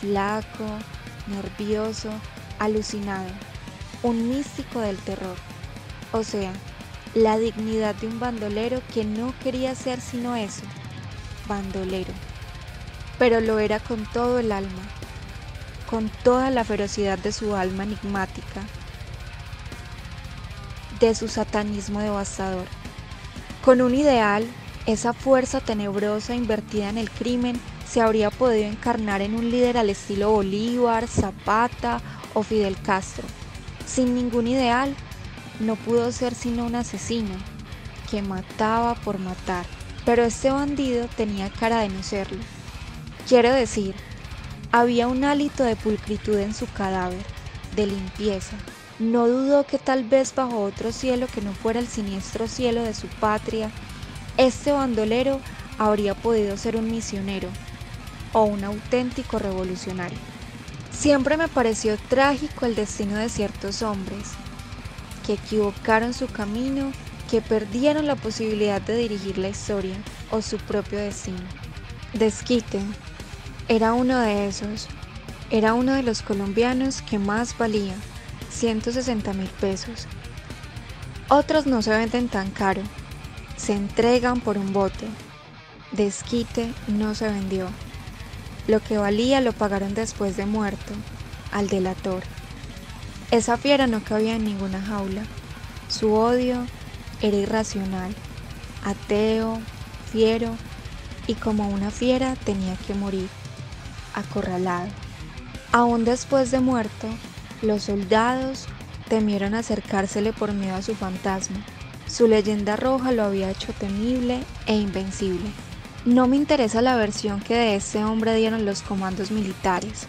flaco, nervioso, alucinado, un místico del terror, o sea, la dignidad de un bandolero que no quería ser sino eso, bandolero, pero lo era con todo el alma, con toda la ferocidad de su alma enigmática, de su satanismo devastador. Con un ideal, esa fuerza tenebrosa invertida en el crimen se habría podido encarnar en un líder al estilo Bolívar, Zapata o Fidel Castro. Sin ningún ideal, no pudo ser sino un asesino que mataba por matar. Pero este bandido tenía cara de no serlo. Quiero decir, había un hálito de pulcritud en su cadáver, de limpieza. No dudó que tal vez bajo otro cielo que no fuera el siniestro cielo de su patria, este bandolero habría podido ser un misionero o un auténtico revolucionario. Siempre me pareció trágico el destino de ciertos hombres, que equivocaron su camino, que perdieron la posibilidad de dirigir la historia o su propio destino. Desquite era uno de esos, era uno de los colombianos que más valía, 160 mil pesos. Otros no se venden tan caro, se entregan por un bote. Desquite no se vendió. Lo que valía lo pagaron después de muerto, al delator. Esa fiera no cabía en ninguna jaula. Su odio era irracional, ateo, fiero, y como una fiera tenía que morir, acorralado. Aún después de muerto, los soldados temieron acercársele por miedo a su fantasma. Su leyenda roja lo había hecho temible e invencible. No me interesa la versión que de ese hombre dieron los comandos militares.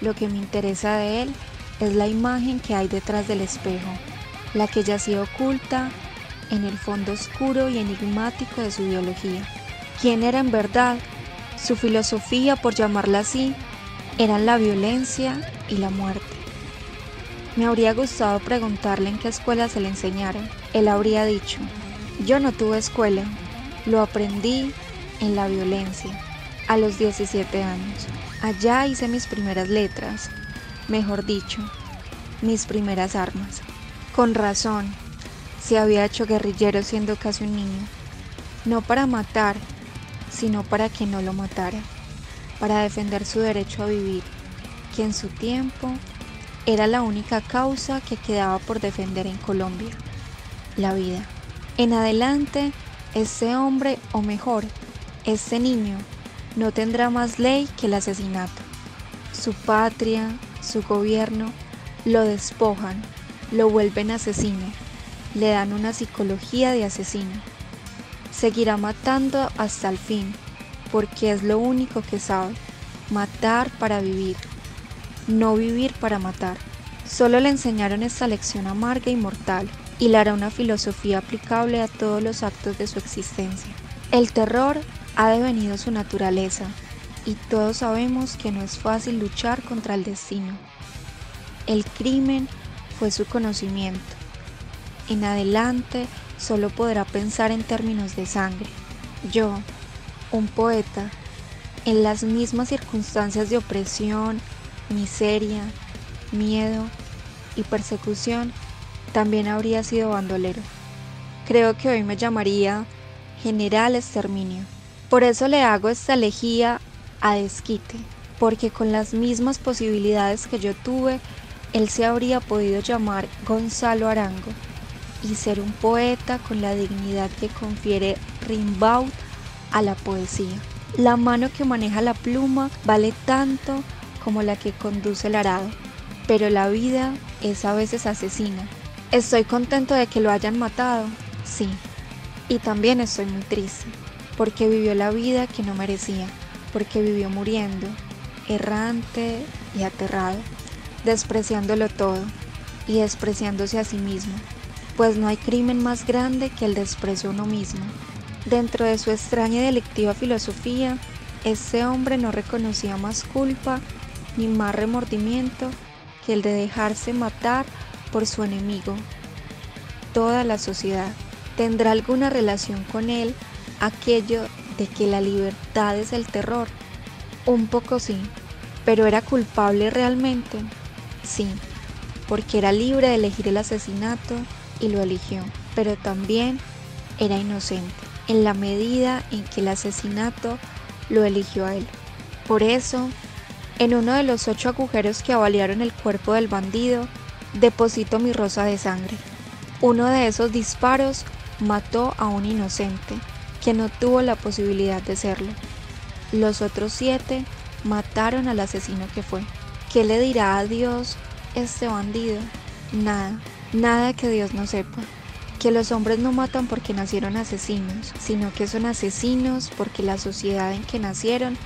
Lo que me interesa de él es la imagen que hay detrás del espejo, la que yacía oculta en el fondo oscuro y enigmático de su biología. ¿Quién era en verdad? Su filosofía, por llamarla así, eran la violencia y la muerte. Me habría gustado preguntarle en qué escuela se le enseñaron. Él habría dicho, yo no tuve escuela, lo aprendí en la violencia, a los 17 años. Allá hice mis primeras letras, mejor dicho, mis primeras armas. Con razón, se había hecho guerrillero siendo casi un niño, no para matar, sino para que no lo matara, para defender su derecho a vivir, que en su tiempo era la única causa que quedaba por defender en Colombia, la vida. En adelante, ese hombre, o mejor, ese niño, no tendrá más ley que el asesinato. Su patria, su gobierno, lo despojan, lo vuelven asesino, le dan una psicología de asesino. Seguirá matando hasta el fin, porque es lo único que sabe, matar para vivir, no vivir para matar. Solo le enseñaron esta lección amarga y mortal, hará una filosofía aplicable a todos los actos de su existencia. El terror ha devenido su naturaleza, y todos sabemos que no es fácil luchar contra el destino. El crimen fue su conocimiento. En adelante solo podrá pensar en términos de sangre. Yo, un poeta, en las mismas circunstancias de opresión, miseria, miedo y persecución, también habría sido bandolero. Creo que hoy me llamaría General Exterminio. Por eso le hago esta elegía a Desquite, porque con las mismas posibilidades que yo tuve, él se habría podido llamar Gonzalo Arango y ser un poeta con la dignidad que confiere Rimbaud a la poesía. La mano que maneja la pluma vale tanto como la que conduce el arado, pero la vida es a veces asesina. Estoy contento de que lo hayan matado, sí, y también estoy muy triste, porque vivió la vida que no merecía, porque vivió muriendo, errante y aterrado, despreciándolo todo y despreciándose a sí mismo, pues no hay crimen más grande que el desprecio a uno mismo. Dentro de su extraña y delictiva filosofía, ese hombre no reconocía más culpa ni más remordimiento que el de dejarse matar por su enemigo. Toda la sociedad tendrá alguna relación con él aquello de que la libertad es el terror. Un poco sí, pero era culpable realmente. Sí, porque era libre de elegir el asesinato y lo eligió, pero también era inocente en la medida en que el asesinato lo eligió a él. Por eso, en uno de los ocho agujeros que avaliaron el cuerpo del bandido, deposito mi rosa de sangre. Uno de esos disparos mató a un inocente que no tuvo la posibilidad de serlo. Los otros siete mataron al asesino que fue. ¿Qué le dirá a Dios este bandido? Nada, nada que Dios no sepa que los hombres no matan porque nacieron asesinos, sino que son asesinos porque la sociedad en que nacieron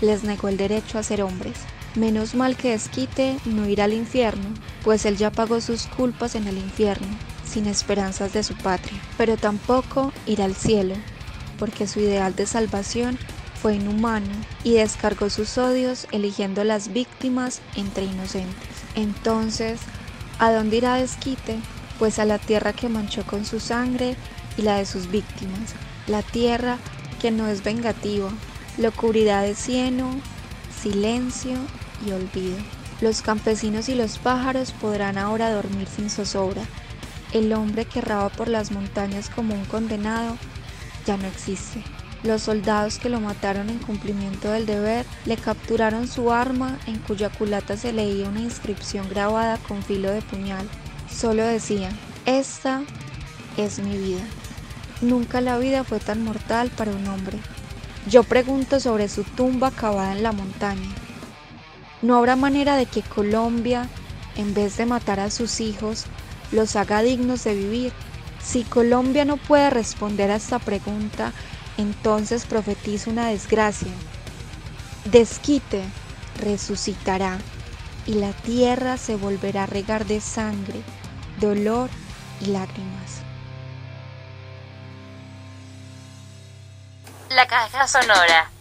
les negó el derecho a ser hombres. Menos mal que Desquite no irá al infierno, pues él ya pagó sus culpas en el infierno, sin esperanzas de su patria, pero tampoco irá al cielo, porque su ideal de salvación fue inhumano y descargó sus odios eligiendo las víctimas entre inocentes. Entonces, ¿a dónde irá Desquite? pues a la tierra que manchó con su sangre y la de sus víctimas, la tierra que no es vengativa, lo cubrirá de cieno, silencio olvido. Los campesinos y los pájaros podrán ahora dormir sin zozobra. El hombre que raba por las montañas como un condenado ya no existe. Los soldados que lo mataron en cumplimiento del deber le capturaron su arma en cuya culata se leía una inscripción grabada con filo de puñal. Solo decía, esta es mi vida. Nunca la vida fue tan mortal para un hombre. Yo pregunto sobre su tumba cavada en la montaña. ¿No habrá manera de que Colombia, en vez de matar a sus hijos, los haga dignos de vivir? Si Colombia no puede responder a esta pregunta, entonces profetiza una desgracia. Desquite resucitará y la tierra se volverá a regar de sangre dolor y lágrimas. La caja sonora.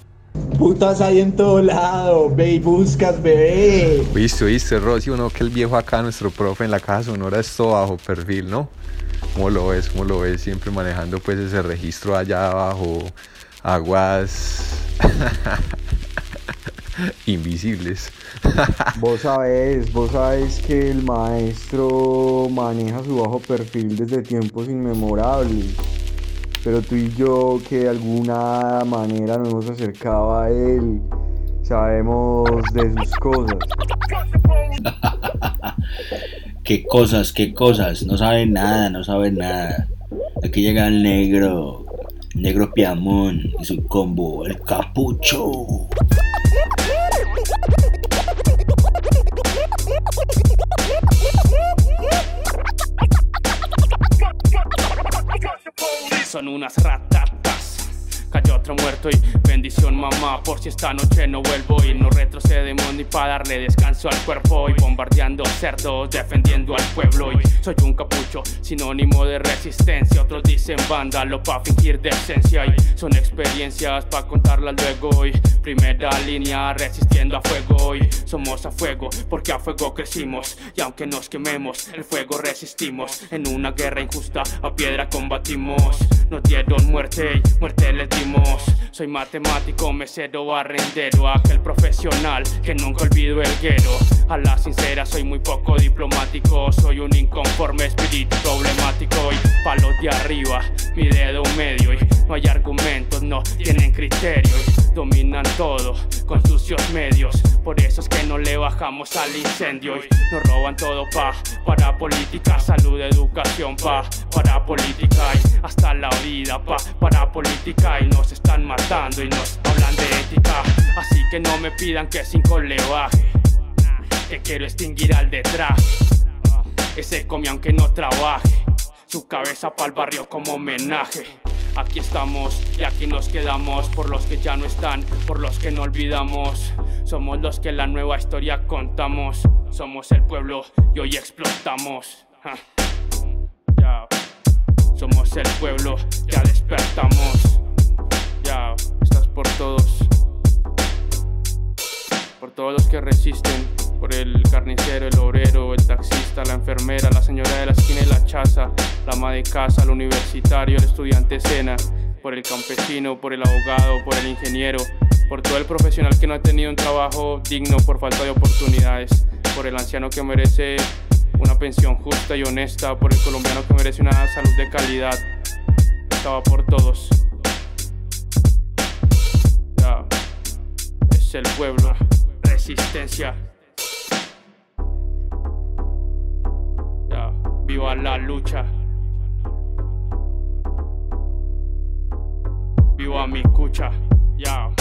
Putas hay en todo lado, ve y buscas, bebé. Viste, viste, Rosy, uno que el viejo acá, nuestro profe en la caja sonora es todo bajo perfil, ¿no? ¿Cómo lo ves? ¿Cómo lo ves? Siempre manejando pues ese registro allá abajo, aguas [LAUGHS] invisibles. [LAUGHS] vos sabés, vos sabés que el maestro maneja su bajo perfil desde tiempos inmemorables. Pero tú y yo que de alguna manera nos hemos acercado a él, sabemos de sus cosas. [LAUGHS] qué cosas, qué cosas, no saben nada, no saben nada. Aquí llega el negro, negro Piamón y su combo, el capucho. Son unas ratatas. Cayó otro muerto y bendición mamá. Por si esta noche no vuelvo y no retrocedemos ni para darle descanso al cuerpo Y bombardeando cerdos, defendiendo al pueblo. Y soy un capucho, sinónimo de resistencia. Otros dicen vándalo pa' fingir decencia. Y son experiencias pa' contarlas luego. Y primera línea resistiendo a fuego. Y somos a fuego porque a fuego crecimos. Y aunque nos quememos, el fuego resistimos. En una guerra injusta, a piedra combatimos. Nos dieron muerte y muerte les dimos Soy matemático, mesero, barrendero, aquel profesional que nunca olvido el guero. A la sincera, soy muy poco diplomático, soy un inconforme espíritu problemático y palos de arriba, mi dedo medio y no hay argumentos, no tienen criterio y dominan todo con sucios medios. Por eso es que no le bajamos al incendio y nos roban todo pa para política, salud, educación pa para política y hasta la vida pa para política y nos están matando y nos hablan de ética. Así que no me pidan que cinco le baje, que quiero extinguir al detrás. Ese come aunque no trabaje, su cabeza pa'l barrio como homenaje. Aquí estamos y aquí nos quedamos por los que ya no están, por los que no olvidamos. Somos los que la nueva historia contamos. Somos el pueblo y hoy explotamos. Somos el pueblo, ya despertamos. Por todos. Por todos los que resisten. Por el carnicero, el obrero, el taxista, la enfermera, la señora de la esquina y la chaza, la ama de casa, el universitario, el estudiante cena. Por el campesino, por el abogado, por el ingeniero. Por todo el profesional que no ha tenido un trabajo digno por falta de oportunidades. Por el anciano que merece una pensión justa y honesta. Por el colombiano que merece una salud de calidad. Estaba por todos. Es el pueblo. Resistencia. Ya. Viva la lucha. Viva mi cucha. Ya.